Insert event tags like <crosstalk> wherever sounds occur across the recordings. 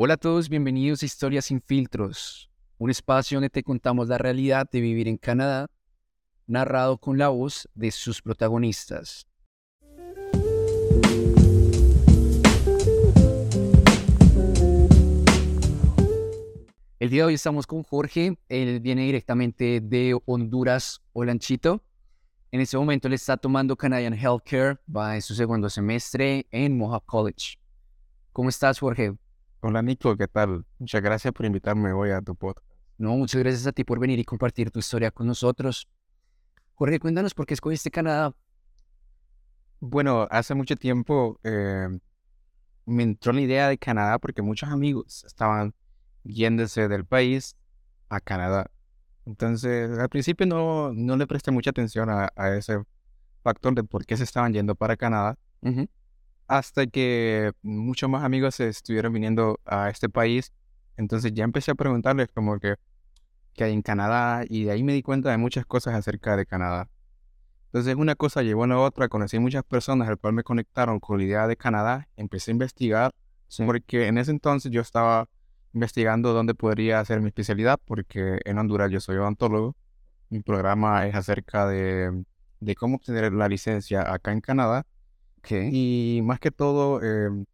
Hola a todos, bienvenidos a Historias sin filtros, un espacio donde te contamos la realidad de vivir en Canadá, narrado con la voz de sus protagonistas. El día de hoy estamos con Jorge, él viene directamente de Honduras, Olanchito. En este momento él está tomando Canadian Healthcare, va en su segundo semestre en Mohawk College. ¿Cómo estás, Jorge? Hola Nico, ¿qué tal? Muchas gracias por invitarme hoy a tu podcast. No, muchas gracias a ti por venir y compartir tu historia con nosotros. Jorge, cuéntanos por qué escogiste Canadá. Bueno, hace mucho tiempo eh, me entró la idea de Canadá porque muchos amigos estaban yéndose del país a Canadá. Entonces, al principio no, no le presté mucha atención a, ese factor de por qué se estaban yendo para Canadá. Hasta que muchos más amigos estuvieron viniendo a este país. Entonces ya empecé a preguntarles como que, que hay en Canadá y de ahí me di cuenta de muchas cosas acerca de Canadá. Entonces una cosa llevó a otra, conocí muchas personas al cual me conectaron con la idea de Canadá, empecé a investigar, porque en ese entonces yo estaba investigando dónde podría hacer mi especialidad, porque en Honduras yo soy odontólogo. Mi programa es acerca de, de cómo obtener la licencia acá en Canadá. Y más que todo, em,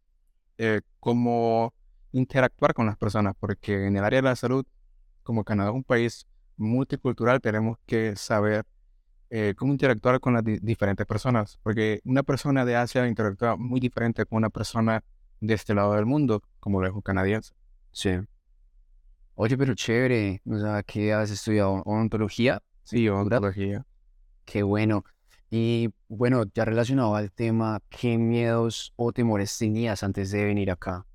eh, cómo interactuar con las personas, porque en el área de la salud, como Canadá es un país multicultural, tenemos que saber eh, cómo interactuar con las diferentes personas, porque una persona de Asia interactúa muy diferente con una persona de este lado del mundo, como lo es un canadiense. Sí. Oye, pero chévere. O sea, ¿qué has estudiado? ¿Odontología? Sí, odontología. Qué bueno. Y bueno, ya relacionado al tema, ¿qué miedos o temores tenías antes de venir acá?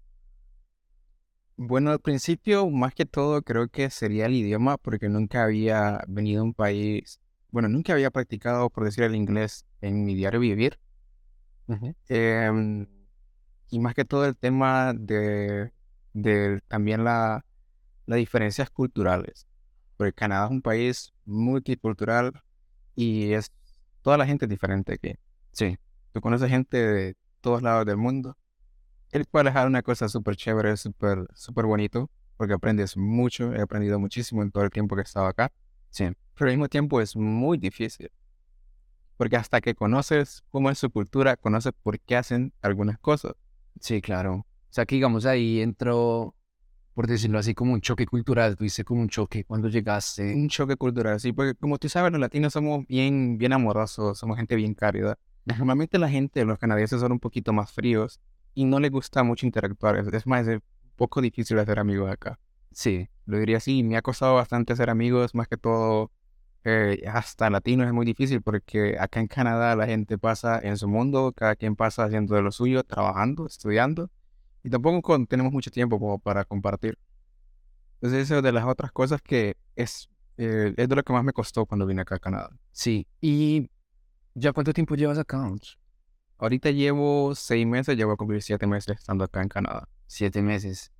Bueno, al principio, más que todo, creo que sería el idioma, porque nunca había venido a un país, bueno, nunca había practicado, por decir el inglés, en mi diario vivir. Em, y más que todo el tema de de también la, las diferencias culturales. Porque Canadá es un país multicultural y es toda la gente es diferente aquí. Sí, tú conoces gente de todos lados del mundo. El cual una cosa súper chévere, súper súper bonito, porque aprendes mucho, he aprendido muchísimo en todo el tiempo que he estado acá. Sí, pero al mismo tiempo es muy difícil. Porque hasta que conoces cómo es su cultura, conoces por qué hacen algunas cosas. Sí, claro. O sea, que digamos ahí entró, por decirlo así, como un choque cultural. Tuviste como un choque cuando llegaste. Un choque cultural, sí, porque como tú sabes, los latinos somos bien, bien amorosos, somos gente bien cálida. Normalmente la gente, los canadienses son un poquito más fríos y no les gusta mucho interactuar. Es más, es un poco difícil hacer amigos acá. Sí, lo diría así. Me ha costado bastante hacer amigos, más que todo eh, hasta latinos es muy difícil porque acá en Canadá la gente pasa en su mundo, cada quien pasa haciendo de lo suyo, trabajando, estudiando. Y tampoco tenemos mucho tiempo como para compartir. Entonces, eso de las otras cosas que es, eh, es de lo que más me costó cuando vine acá a Canadá. Sí. ¿Y ya cuánto tiempo llevas acá? Ahorita llevo seis meses, llevo a cumplir siete meses estando acá en Canadá. Siete meses.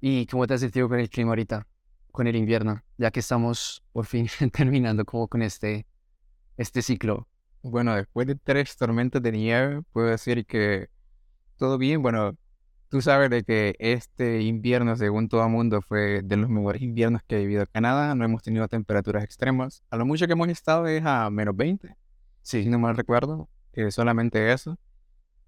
¿Y cómo te has sentido con el clima ahorita? Con el invierno, ya que estamos por fin <laughs> terminando como con este, este ciclo. Bueno, después de tres tormentas de nieve, puedo decir que todo bien. Bueno, Tú sabes de que este invierno, según todo el mundo, fue de los mejores inviernos que ha vivido Canadá. No hemos tenido temperaturas extremas. A lo mucho que hemos estado es a menos 20, si no mal recuerdo. Eh, solamente eso.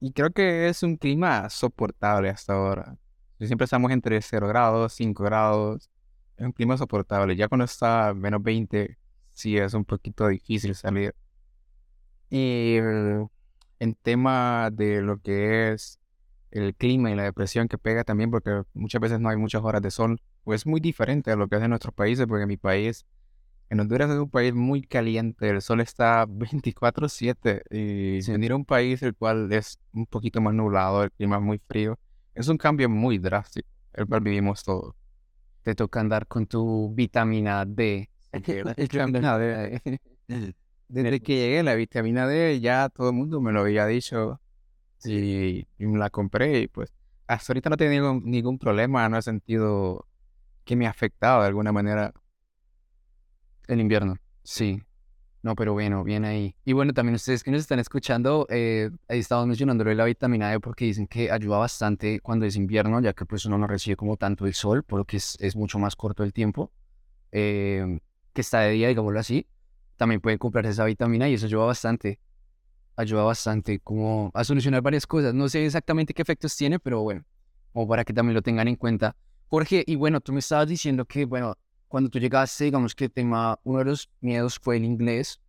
Y creo que es un clima soportable hasta ahora. Siempre estamos entre 0 grados, 5 grados. Es un clima soportable. Ya cuando está a menos 20, sí es un poquito difícil salir. Y en tema de lo que es el clima y la depresión que pega también, porque muchas veces no hay muchas horas de sol, pues es muy diferente a lo que es en nuestros países, porque mi país, en Honduras es un país muy caliente, el sol está <laughs> 24/7 y si venir a un país el cual es un poquito más nublado, el clima es muy frío, es un cambio muy drástico, el cual vivimos todos. Te toca andar con tu vitamina D. <laughs> vitamina D. <laughs> Desde que llegué la vitamina D ya todo el mundo me lo había dicho y, me la compré y pues hasta ahorita no he tenido ningún problema, no he sentido que me ha afectado de alguna manera el invierno. Sí. No, pero bueno, bien ahí. Y bueno, también ustedes que nos están escuchando, eh, ahí estamos mencionando la vitamina D porque dicen que ayuda bastante cuando es invierno, ya que pues uno no recibe como tanto el sol, por lo que es, es mucho más corto el tiempo eh, que está de día, digámoslo así. También pueden comprarse esa vitamina y eso ayuda bastante. Ayuda bastante como a solucionar varias cosas. No sé exactamente qué efectos tiene, pero bueno, como para que también lo tengan en cuenta. Jorge, y bueno, tú me estabas diciendo que, bueno, cuando tú llegaste, digamos que el tema, uno de los miedos fue el inglés,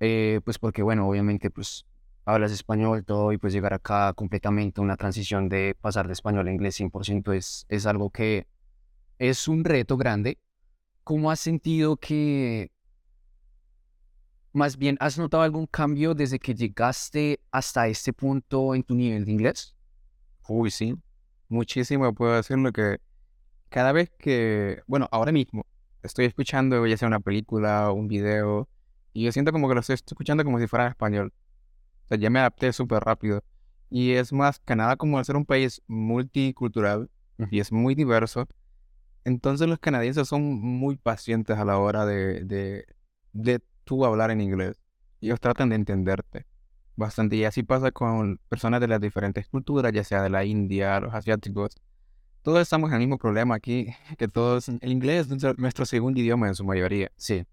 eh, pues porque, bueno, obviamente, pues hablas español, todo, y pues llegar acá completamente, una transición de pasar de español a inglés 100% es, es algo que es un reto grande. ¿Cómo has sentido que, más bien, has notado algún cambio desde que llegaste hasta este punto en tu nivel de inglés? Uy, sí, muchísimo puedo decirlo que cada vez que, bueno, ahora mismo estoy escuchando ya sea una película o un video y yo siento como que lo estoy escuchando como si fuera en español. O sea, ya me adapté súper rápido. Y es más, Canadá como al ser un país multicultural y es muy diverso, entonces los canadienses son muy pacientes a la hora de, de, de tú hablar en inglés. Ellos tratan de entenderte bastante. Y así pasa con personas de las diferentes culturas, ya sea de la India, los asiáticos todos estamos en el mismo problema aquí, <laughs> que todos, el inglés es nuestro, segundo idioma en su mayoría. Sí.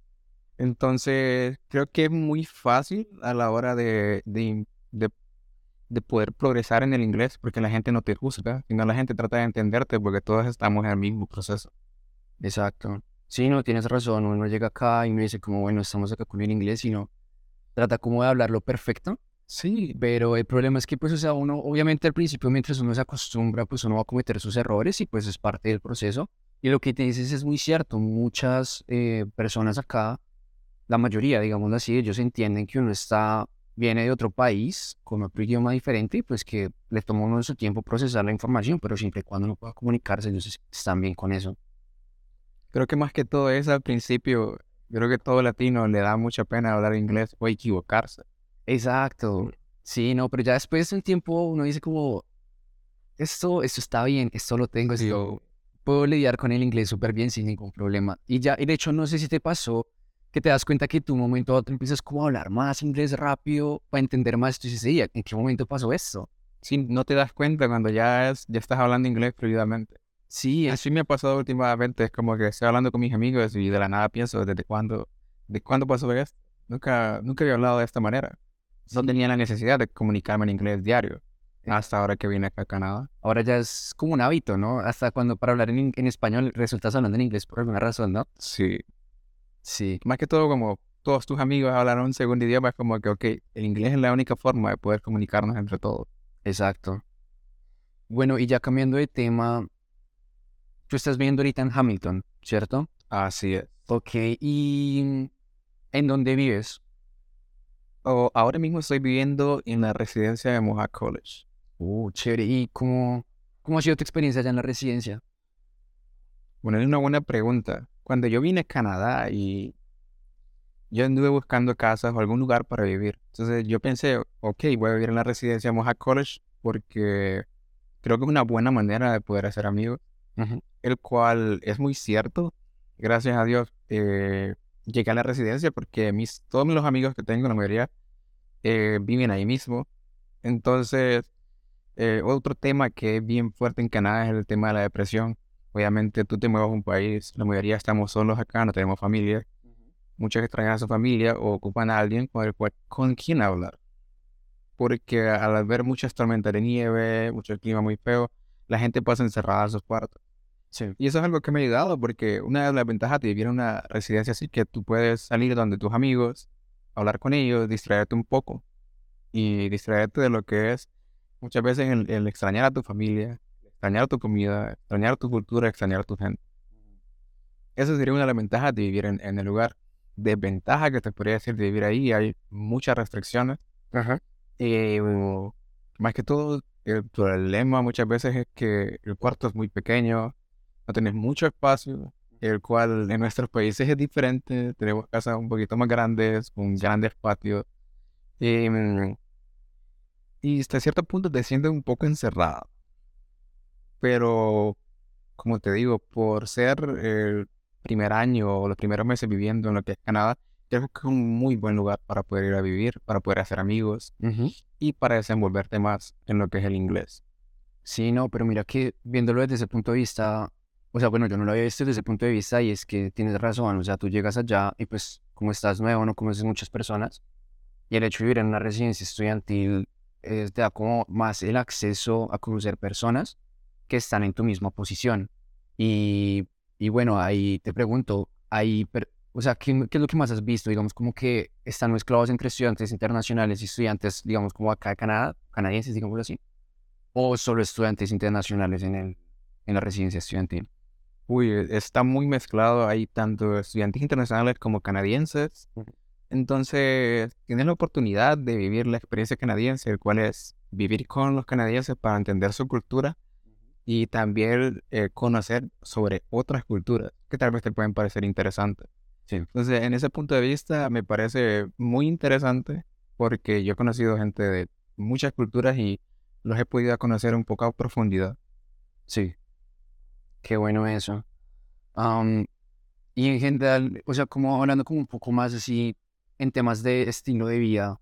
Entonces, creo que es muy fácil a la hora de, de, de, poder progresar en el inglés, porque la gente no te juzga, sino la gente trata de entenderte, porque todos estamos en el mismo proceso. Exacto. Sí, no, tienes razón. Uno llega acá y me dice como, bueno, estamos acá con el inglés y no trata como de hablarlo perfecto. Sí, pero el problema es que, pues, o sea, uno, obviamente al principio, mientras uno se acostumbra, pues uno va a cometer sus errores y pues es parte del proceso. Y lo que te dices es muy cierto. Muchas eh, personas acá, la mayoría, digamos así, ellos entienden que uno está, viene de otro país, con otro idioma diferente y pues que le toma uno su tiempo procesar la información, pero siempre y cuando uno pueda comunicarse, ellos están bien con eso. Creo que más que todo es al principio, creo que todo latino le da mucha pena hablar inglés o equivocarse. Exacto. Sí, no, pero ya después de un tiempo uno dice como, esto, esto está bien, esto lo tengo, esto, puedo lidiar con el inglés súper bien sin ningún problema. Y ya, y de hecho, no sé si te pasó que te das cuenta que tu momento a otro empiezas como a hablar más inglés rápido para entender más. Tú dices, ¿en qué momento pasó esto? Sí, no te das cuenta cuando ya, es, ya estás hablando inglés fluidamente. Sí, así me ha pasado últimamente. Es como que estoy hablando con mis amigos y de la nada pienso, ¿desde cuándo, de cuándo pasó esto? Nunca, nunca había hablado de esta manera no tenía la necesidad de comunicarme en inglés diario. Hasta ahora que vine acá a Canadá. Ahora ya es como un hábito, ¿no? Hasta cuando para hablar en, español resultas hablando en inglés por alguna razón, ¿no? Sí. Sí. Más que todo, como todos tus amigos hablan un segundo idioma, es como que, ok, el inglés es la única forma de poder comunicarnos entre todos. Exacto. Bueno, y ya cambiando de tema, tú estás viendo ahorita en Hamilton, ¿cierto? Así es. Ok, ¿y en dónde vives? ahora mismo estoy viviendo en la residencia de Mohawk College. Uh, chévere. ¿Y cómo, cómo ha sido tu experiencia allá en la residencia? Bueno, es una buena pregunta. Cuando yo vine a Canadá y yo anduve buscando casas o algún lugar para vivir. Entonces yo pensé, ok, voy a vivir en la residencia de Mohawk College porque creo que es una buena manera de poder hacer amigos. El cual es muy cierto. Gracias a Dios. Eh, llegué a la residencia porque mis, todos los amigos que tengo, la mayoría, eh, viven ahí mismo. Entonces, eh, otro tema que es bien fuerte en Canadá es el tema de la depresión. Obviamente tú te mueves a un país, la mayoría estamos solos acá, no tenemos familia. Muchos extrañan a su familia o ocupan a alguien con el cual, con quien hablar. Porque al ver muchas tormentas de nieve, mucho clima muy feo, la gente pasa encerrada en sus cuartos. Y eso es algo que me ha ayudado porque una de las ventajas de vivir en una residencia así que tú puedes salir donde tus amigos, hablar con ellos, distraerte un poco y distraerte de lo que es muchas veces el, extrañar a tu familia, extrañar tu comida, extrañar tu cultura, extrañar a tu gente. Esa sería una de las ventajas de vivir en, el lugar. Desventaja que te podría decir de vivir ahí, hay muchas restricciones. Ajá. Eh, más que todo, el problema muchas veces es que el cuarto es muy pequeño, no tenés mucho espacio, el cual en nuestros países es diferente. Tenemos casas un poquito más grandes, con grandes patios. Em, y hasta cierto punto te sientes un poco encerrado. Pero, como te digo, por ser el primer año o los primeros meses viviendo en lo que es Canadá, creo que es un muy buen lugar para poder ir a vivir, para poder hacer amigos y para desenvolverte más en lo que es el inglés. Sí, no, pero mira que viéndolo desde ese punto de vista, o sea, bueno, yo no lo había visto desde ese punto de vista y es que tienes razón, o sea, tú llegas allá y pues como estás nuevo, no conoces muchas personas y el hecho de vivir en una residencia estudiantil te da como más el acceso a conocer personas que están en tu misma posición. Y, y bueno, ahí te pregunto, ahí, o sea, ¿qué, ¿qué, es lo que más has visto? Digamos, como que están mezclados entre estudiantes internacionales y estudiantes, digamos, como acá de Canadá, canadienses, digamos así, o solo estudiantes internacionales en, el, en la residencia estudiantil. Uy, está muy mezclado, hay tanto estudiantes internacionales como canadienses. Entonces, tienes la oportunidad de vivir la experiencia canadiense, el cual es vivir con los canadienses para entender su cultura y también eh, conocer sobre otras culturas que tal vez te pueden parecer interesantes. Sí. Entonces, en ese punto de vista, me parece muy interesante porque yo he conocido gente de muchas culturas y los he podido conocer un poco a profundidad. Sí. Qué bueno eso. y en general, o sea, como hablando como un poco más así en temas de estilo de vida,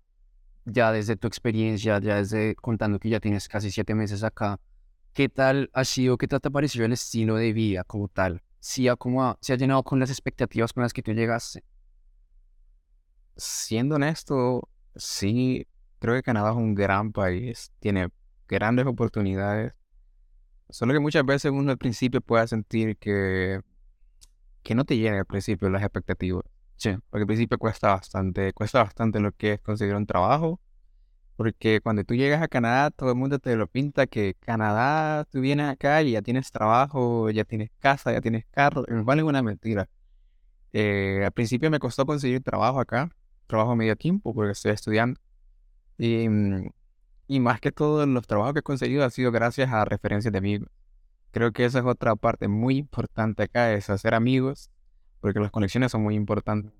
ya desde tu experiencia, ya desde contando que ya tienes casi siete meses acá, ¿qué tal ha sido, qué tal te ha parecido el estilo de vida como tal? ¿Si ha, como ¿Se ha llenado con las expectativas con las que tú llegaste? Siendo honesto, sí, creo que Canadá es un gran país, tiene grandes oportunidades. Solo que muchas veces uno al principio puede sentir que, que no te llena al principio las expectativas. Sí, porque al principio cuesta bastante, cuesta bastante lo que es conseguir un trabajo porque cuando tú llegas a Canadá, todo el mundo te lo pinta que Canadá, tú vienes acá y ya tienes trabajo, ya tienes casa, ya tienes carro. En vale es una mentira. Eh, al principio me costó conseguir trabajo acá, trabajo a medio tiempo, porque estoy estudiando. Y, mm, y más que todo, los trabajos que he conseguido han sido gracias a referencias de amigos. Creo que esa es otra parte muy importante acá, es hacer amigos, porque las conexiones son muy importantes.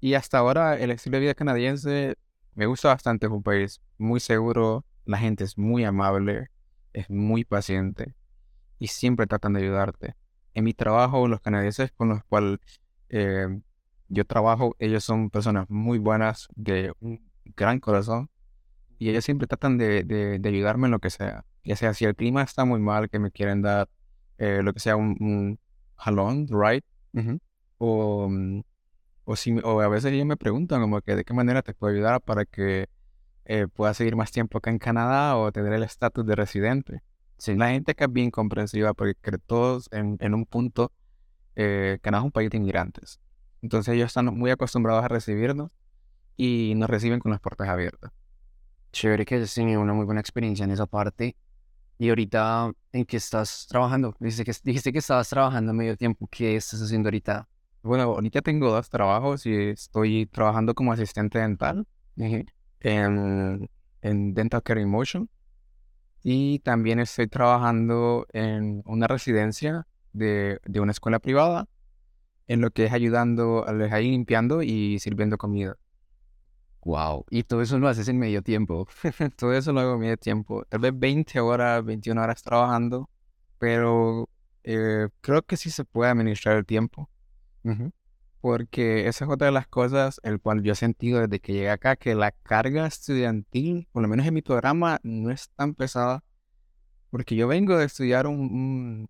Y hasta ahora el estilo de vida canadiense me gusta bastante, es un país muy seguro, la gente es muy amable, es muy paciente y siempre tratan de ayudarte. En mi trabajo, los canadienses con los cuales eh, yo trabajo, ellos son personas muy buenas, de un gran corazón y ellos siempre tratan de, de, ayudarme en lo que sea. Ya sea si el clima está muy mal, que me quieren dar eh, lo que sea un, jalón, right? O mm, o, si, o a veces ellos me preguntan como que de qué manera te puedo ayudar para que eh, puedas seguir más tiempo acá en Canadá o tener el estatus de residente. Sí. La gente que es bien comprensiva porque todos en, en un punto, eh, Canadá es un país de inmigrantes. Entonces ellos están muy acostumbrados a recibirnos y nos reciben con las puertas abiertas. Chévere que hayas tenido una muy buena experiencia en esa parte. Y ahorita, ¿en qué estás trabajando? Dijiste que, dijiste que estabas trabajando medio tiempo. ¿Qué estás haciendo ahorita? Bueno, ahorita tengo dos trabajos y estoy trabajando como asistente dental en, en Dental Care Motion. Y también estoy trabajando en una residencia de, de una escuela privada, en lo que es ayudando a ahí limpiando y sirviendo comida. Wow, y todo eso lo haces en medio tiempo. <laughs> todo eso lo hago en medio tiempo. Tal vez 20 horas, 21 horas trabajando, pero eh, creo que sí se puede administrar el tiempo. Porque esa es otra de las cosas el cual yo he sentido desde que llegué acá, que la carga estudiantil, por lo menos en mi programa, no es tan pesada. Porque yo vengo de estudiar un,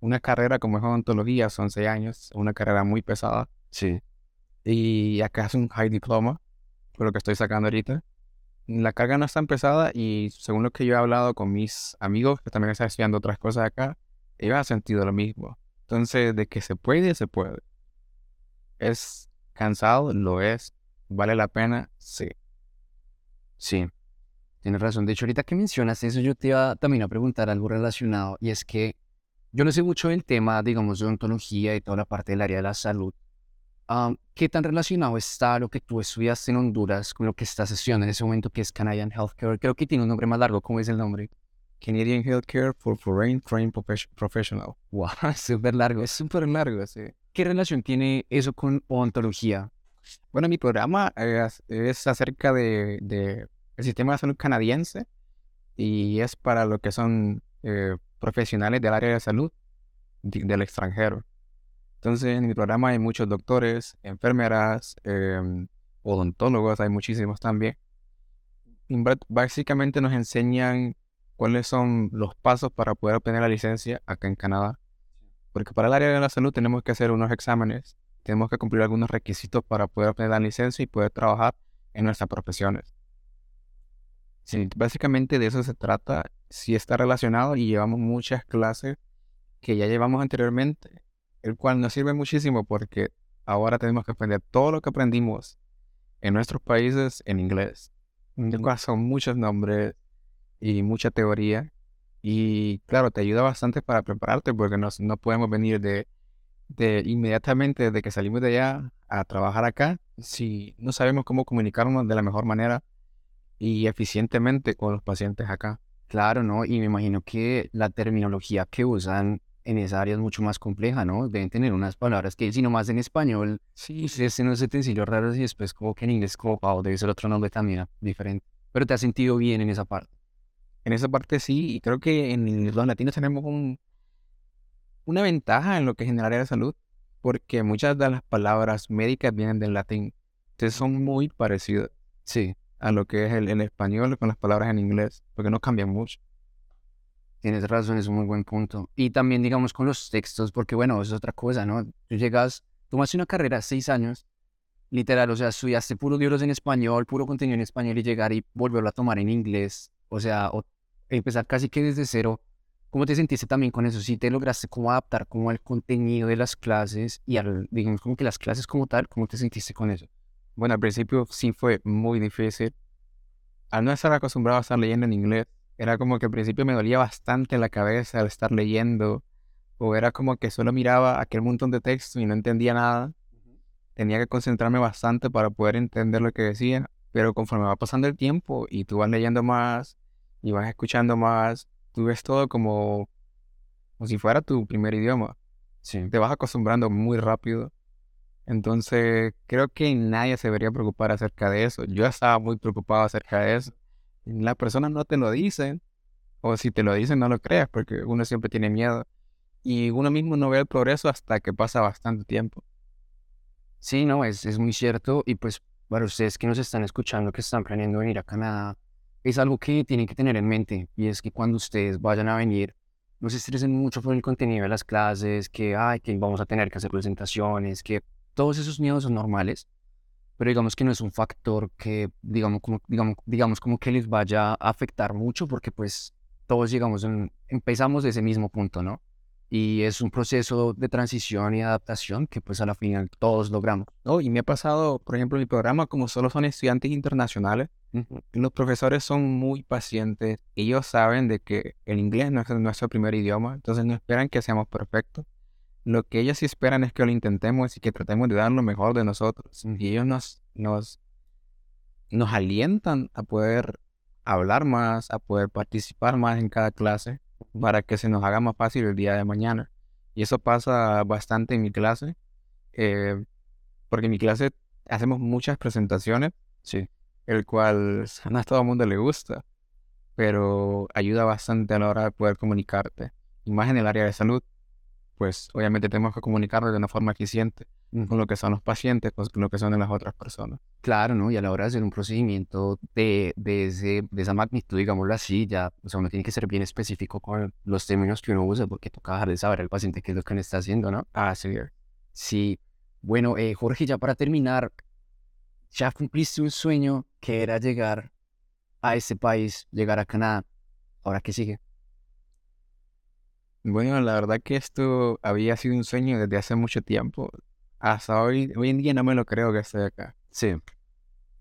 una carrera como es odontología, son 11 años, una carrera muy pesada. Sí. Y acá es un high diploma, por lo que estoy sacando ahorita. La carga no es tan pesada y según lo que yo he hablado con mis amigos que también están estudiando otras cosas acá, ellos han sentido lo mismo. Entonces, de que se puede, se puede. ¿Es cansado? Lo es. ¿Vale la pena? Sí. Sí, tienes razón. De hecho, ahorita que mencionas eso, yo te iba también a preguntar algo relacionado, y es que yo no sé mucho del tema, digamos, de odontología y toda la parte del área de la salud. ¿Qué tan relacionado está lo que tú estudiaste en Honduras con lo que estás estudiando en ese momento, que es Canadian Healthcare? Creo que tiene un nombre más largo. ¿Cómo es el nombre? Canadian Healthcare for Foreign Trained Professional. <laughs> Wow, súper largo. Es súper largo, sí. ¿Qué relación tiene eso con odontología? Bueno, mi programa es, acerca de, de, el sistema de salud canadiense y es para lo que son eh, profesionales del área de salud del extranjero. Entonces, en mi programa hay muchos doctores, enfermeras, em, odontólogos, hay muchísimos también. Básicamente nos enseñan cuáles son los pasos para poder obtener la licencia acá en Canadá. Porque para el área de la salud tenemos que hacer unos exámenes, tenemos que cumplir algunos requisitos para poder obtener la licencia y poder trabajar en nuestras profesiones. Sí, básicamente de eso se trata. Sí está relacionado y llevamos muchas clases que ya llevamos anteriormente, el cual nos sirve muchísimo porque ahora tenemos que aprender todo lo que aprendimos en nuestros países en inglés. son muchos nombres y mucha teoría. Y claro, te ayuda bastante para prepararte porque no, no podemos venir de, de inmediatamente desde que salimos de allá a trabajar acá si no sabemos cómo comunicarnos de la mejor manera y eficientemente con los pacientes acá. Claro, ¿no? Y me imagino que la terminología que usan en esa área es mucho más compleja, ¿no? Deben tener unas palabras que si nomás en español, sí, ese no es utensilio raros y después como que en inglés como, oh, debe ser otro nombre también diferente. Pero te has sentido bien en esa parte. En esa parte sí, y creo que en los latinos tenemos un, una ventaja en lo que es en el área de salud, porque muchas de las palabras médicas vienen del latín. Entonces son muy parecidas. Sí. A lo que es el, el español con las palabras en inglés, porque no cambian mucho. Tienes razón, es un muy buen punto. Y también, digamos, con los textos, porque bueno, es otra cosa, ¿no? Tú llegas, tomaste una carrera seis años, literal, o sea, estudiaste puro libros en español, puro contenido en español y llegar y volverlo a tomar en inglés, o sea, o empezar casi que desde cero. ¿Cómo te sentiste también con eso? Si te lograste como adaptar como al contenido de las clases y al, digamos, como que las clases como tal, ¿cómo te sentiste con eso? Bueno, al principio sí fue muy difícil. Al no estar acostumbrado a estar leyendo en inglés, era como que al principio me dolía bastante la cabeza al estar leyendo, o era como que solo miraba aquel montón de texto y no entendía nada. Tenía que concentrarme bastante para poder entender lo que decía, pero conforme va pasando el tiempo y tú vas leyendo más y vas escuchando más, tú ves todo como, como si fuera tu primer idioma. Sí. Te vas acostumbrando muy rápido. Entonces, creo que nadie se debería preocupar acerca de eso. Yo estaba muy preocupado acerca de eso. Las personas no te lo dicen, o si te lo dicen no lo creas, porque uno siempre tiene miedo. Y uno mismo no ve el progreso hasta que pasa bastante tiempo. Sí, no, es, es muy cierto. Y pues para ustedes que nos están escuchando, que están planeando venir a Canadá, es algo que tienen que tener en mente. Y es que cuando ustedes vayan a venir, no se estresen mucho por el contenido de las clases, que, ay, que vamos a tener que hacer presentaciones, que todos esos miedos son normales pero digamos que no es un factor que, digamos, como, digamos, digamos como que les vaya a afectar mucho, porque pues todos llegamos, empezamos de ese mismo punto, ¿no? Y es un proceso de transición y adaptación que pues a la final todos logramos. ¿no? Y me ha pasado, por ejemplo, en mi programa, como solo son estudiantes internacionales, los profesores son muy pacientes. Ellos saben de que el inglés no es nuestro primer idioma, entonces no esperan que seamos perfectos lo que ellos sí esperan es que lo intentemos y que tratemos de dar lo mejor de nosotros. Y ellos nos, nos, nos alientan a poder hablar más, a poder participar más en cada clase para que se nos haga más fácil el día de mañana. Y eso pasa bastante en mi clase, eh, porque en mi clase hacemos muchas presentaciones, sí. el cual no <laughs> a todo el mundo le gusta, pero ayuda bastante a la hora de poder comunicarte, y más en el área de salud pues obviamente tenemos que comunicarnos de una forma eficiente con lo que son los pacientes, con lo que son las otras personas. Claro, ¿no? Y a la hora de hacer un procedimiento de, de, ese, de esa magnitud, digámoslo así, ya, o sea, uno tiene que ser bien específico con los términos que uno usa, porque toca dejar de saber al paciente qué es lo que le está haciendo, ¿no? Ah, sí. Sí. Bueno, eh, Jorge, ya para terminar, ya cumpliste un sueño que era llegar a ese país, llegar a Canadá. ¿Ahora qué sigue? Bueno, la verdad que esto había sido un sueño desde hace mucho tiempo. Hasta hoy, hoy en día no me lo creo que estoy acá. Sí.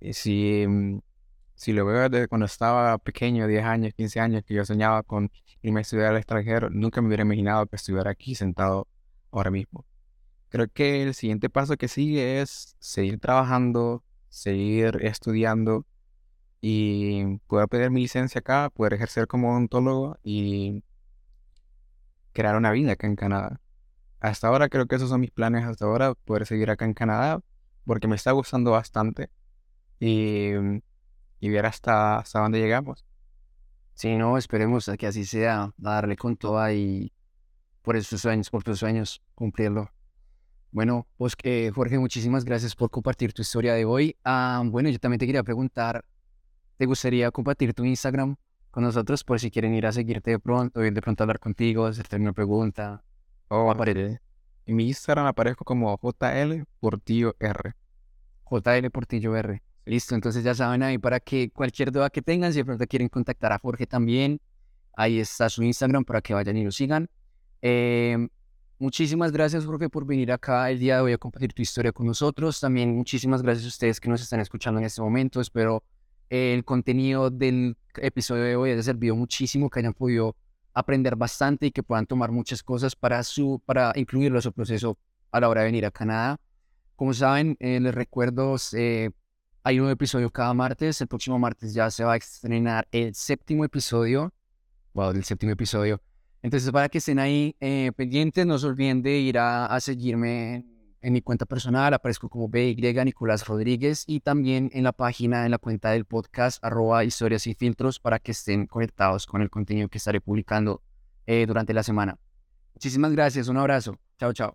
Y si, mm, si lo veo desde cuando estaba pequeño, 10 años, 15 años, que yo soñaba con irme a estudiar al extranjero, nunca me hubiera imaginado que estuviera aquí sentado ahora mismo. Creo que el siguiente paso que sigue es seguir trabajando, seguir estudiando y poder pedir mi licencia acá, poder ejercer como odontólogo y crear una vida acá en Canadá. Hasta ahora creo que esos son mis planes hasta ahora, poder seguir acá en Canadá, porque me está gustando bastante y, y ver hasta, hasta dónde llegamos. Sí, no, esperemos que así sea, darle con todo y por esos sueños, por tus sueños, cumplirlo. Bueno, pues que Jorge, muchísimas gracias por compartir tu historia de hoy. Ah, bueno, yo también te quería preguntar, ¿te gustaría compartir tu Instagram con nosotros por si quieren ir a seguirte de pronto, ir de pronto a hablar contigo, hacerte una pregunta? Oh, aparece. En mi Instagram aparezco como JL Portillo R. JL Portillo R. Listo, entonces ya saben ahí para que cualquier duda que tengan, si de pronto quieren contactar a Jorge también, ahí está su Instagram para que vayan y lo sigan. Eh, Muchísimas gracias, Jorge, por venir acá el día de hoy a compartir tu historia con nosotros. También muchísimas gracias a ustedes que nos están escuchando en este momento. Espero el contenido del episodio de hoy haya servido muchísimo, que hayan podido aprender bastante y que puedan tomar muchas cosas para, su, para incluirlo en su proceso a la hora de venir a Canadá. Como saben, eh, les recuerdo, eh, hay un episodio cada martes. El próximo martes ya se va a estrenar el séptimo episodio. Wow, el séptimo episodio entonces, para que estén ahí eh, pendientes, no se olviden de ir a, seguirme en, mi cuenta personal. Aparezco como BY Nicolás Rodríguez y también en la página, en la cuenta del podcast, arroba historias y filtros, para que estén conectados con el contenido que estaré publicando eh, durante la semana. Muchísimas gracias. Un abrazo. Chao, chao.